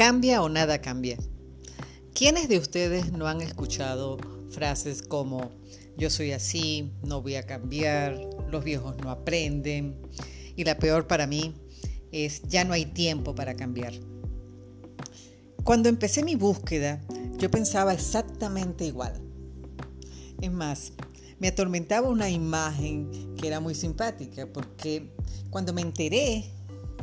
Cambia o nada cambia. ¿Quiénes de ustedes no han escuchado frases como yo soy así, no voy a cambiar, los viejos no aprenden y la peor para mí es ya no hay tiempo para cambiar? Cuando empecé mi búsqueda, yo pensaba exactamente igual. Es más, me atormentaba una imagen que era muy simpática porque cuando me enteré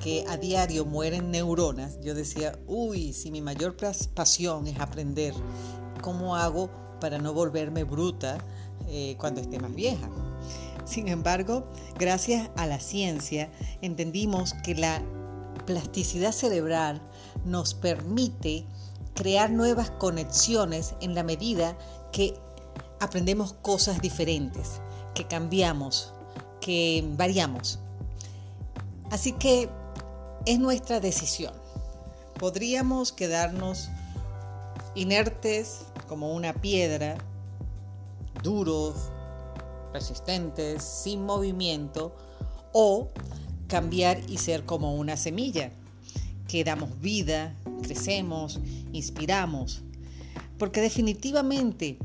que a diario mueren neuronas, yo decía, uy, si mi mayor pasión es aprender, ¿cómo hago para no volverme bruta eh, cuando esté más vieja? Sin embargo, gracias a la ciencia, entendimos que la plasticidad cerebral nos permite crear nuevas conexiones en la medida que aprendemos cosas diferentes, que cambiamos, que variamos. Así que es nuestra decisión. Podríamos quedarnos inertes como una piedra, duros, resistentes, sin movimiento, o cambiar y ser como una semilla, que damos vida, crecemos, inspiramos. Porque definitivamente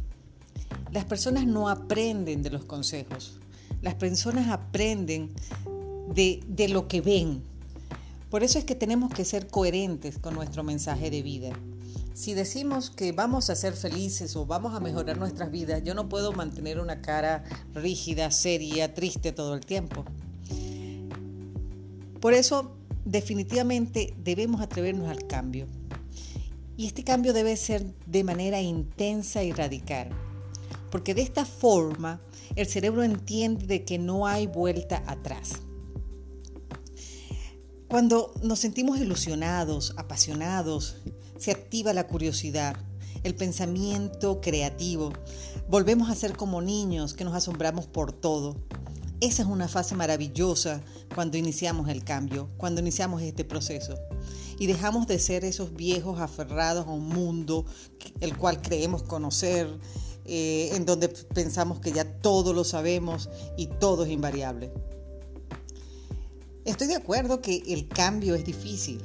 las personas no aprenden de los consejos, las personas aprenden de, de lo que ven, por eso es que tenemos que ser coherentes con nuestro mensaje de vida. Si decimos que vamos a ser felices o vamos a mejorar nuestras vidas, yo no puedo mantener una cara rígida, seria, triste todo el tiempo. Por eso, definitivamente debemos atrevernos al cambio. Y este cambio debe ser de manera intensa y radical. Porque de esta forma el cerebro entiende de que no hay vuelta atrás. Cuando nos sentimos ilusionados, apasionados, se activa la curiosidad, el pensamiento creativo. Volvemos a ser como niños que nos asombramos por todo. Esa es una fase maravillosa cuando iniciamos el cambio, cuando iniciamos este proceso. Y dejamos de ser esos viejos aferrados a un mundo el cual creemos conocer, eh, en donde pensamos que ya todo lo sabemos y todo es invariable. Estoy de acuerdo que el cambio es difícil.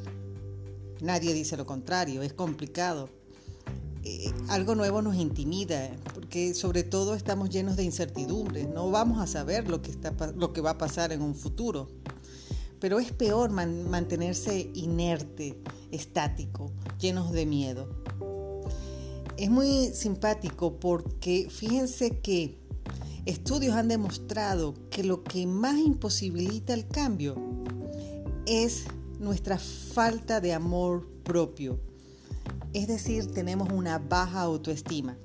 Nadie dice lo contrario, es complicado. Eh, algo nuevo nos intimida, porque sobre todo estamos llenos de incertidumbres. No vamos a saber lo que, está, lo que va a pasar en un futuro. Pero es peor mantenerse inerte, estático, llenos de miedo. Es muy simpático porque fíjense que Estudios han demostrado que lo que más imposibilita el cambio es nuestra falta de amor propio. Es decir, tenemos una baja autoestima.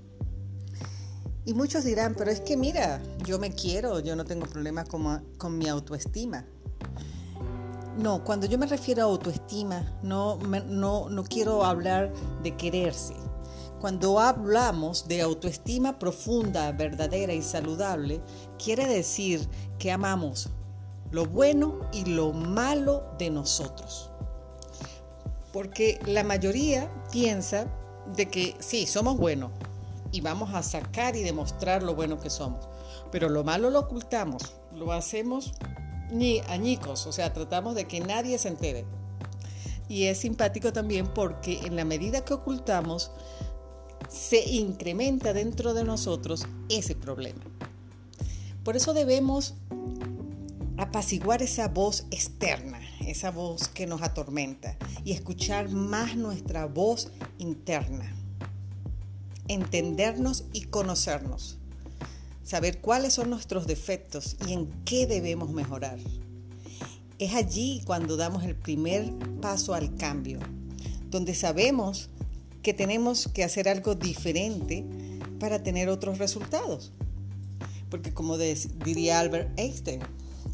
Y muchos dirán, pero es que mira, yo me quiero, yo no tengo problemas con, mi autoestima. No, cuando yo me refiero a autoestima, no, no, no quiero hablar de quererse cuando hablamos de autoestima profunda, verdadera y saludable, quiere decir que amamos lo bueno y lo malo de nosotros. Porque la mayoría piensa de que sí, somos buenos y vamos a sacar y demostrar lo bueno que somos. Pero lo malo lo ocultamos, lo hacemos ni añicos, o sea, tratamos de que nadie se entere. Y es simpático también porque en la medida que ocultamos, se incrementa dentro de nosotros ese problema. Por eso debemos apaciguar esa voz externa, esa voz que nos atormenta y escuchar más nuestra voz interna. Entendernos y conocernos. Saber cuáles son nuestros defectos y en qué debemos mejorar. Es allí cuando damos el primer paso al cambio, donde sabemos que tenemos que hacer algo diferente para tener otros resultados. Porque como diría Albert Einstein,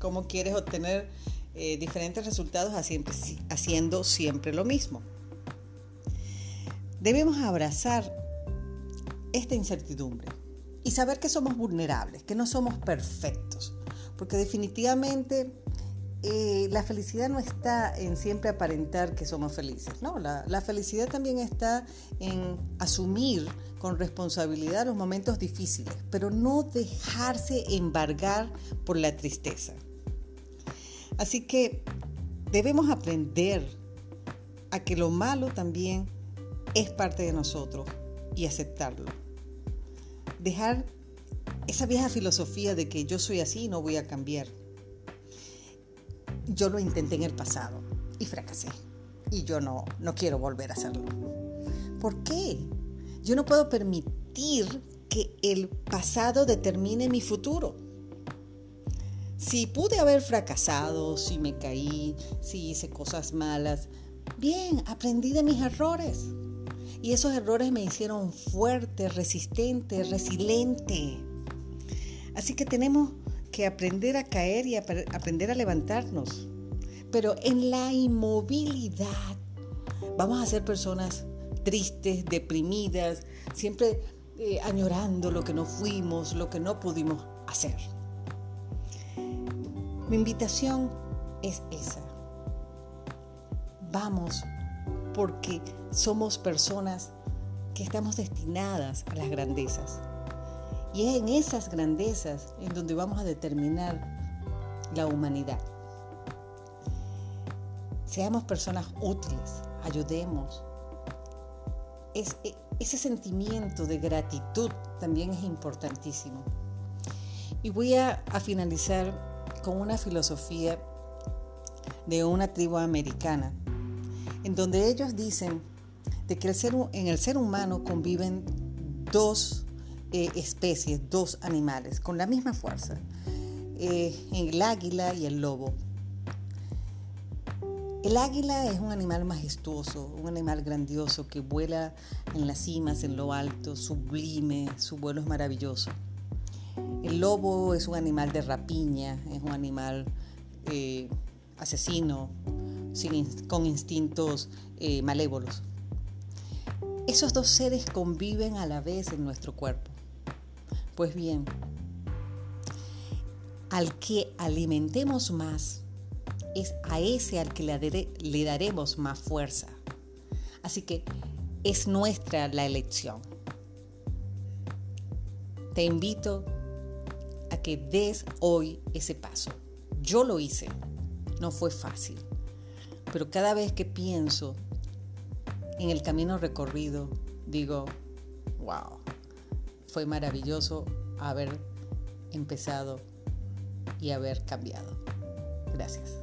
¿cómo quieres obtener eh, diferentes resultados haciendo siempre lo mismo? Debemos abrazar esta incertidumbre y saber que somos vulnerables, que no somos perfectos, porque definitivamente eh, la felicidad no está en siempre aparentar que somos felices, no, la, la, felicidad también está en asumir con responsabilidad los momentos difíciles, pero no dejarse embargar por la tristeza. Así que debemos aprender a que lo malo también es parte de nosotros y aceptarlo. Dejar esa vieja filosofía de que yo soy así y no voy a cambiar. Yo lo intenté en el pasado y fracasé. Y yo no, no quiero volver a hacerlo. ¿Por qué? Yo no puedo permitir que el pasado determine mi futuro. Si pude haber fracasado, si me caí, si hice cosas malas, bien, aprendí de mis errores. Y esos errores me hicieron fuerte, resistente, resiliente. Así que tenemos que aprender a caer y aprender a levantarnos. Pero en la inmovilidad vamos a ser personas tristes, deprimidas, siempre eh, añorando lo que no fuimos, lo que no pudimos hacer. Mi invitación es esa. Vamos porque somos personas que estamos destinadas a las grandezas. Y es en esas grandezas en donde vamos a determinar la humanidad. Seamos personas útiles, ayudemos. E, ese sentimiento de gratitud también es importantísimo. Y voy a, finalizar con una filosofía de una tribu americana en donde ellos dicen de que en el ser humano conviven dos eh, especies, dos animales, con la misma fuerza, eh, el águila y el lobo. El águila es un animal majestuoso, un animal grandioso que vuela en las cimas, en lo alto, sublime, su vuelo es maravilloso. El lobo es un animal de rapiña, es un animal eh, asesino, con instintos malévolos. Esos dos seres conviven a la vez en nuestro cuerpo. Pues bien, al que alimentemos más, es a ese al que le, daremos más fuerza. Así que es nuestra la elección. Te invito a que des hoy ese paso. Yo lo hice, no fue fácil. Pero cada vez que pienso en el camino recorrido, digo, wow, fue maravilloso haber empezado y haber cambiado. Gracias.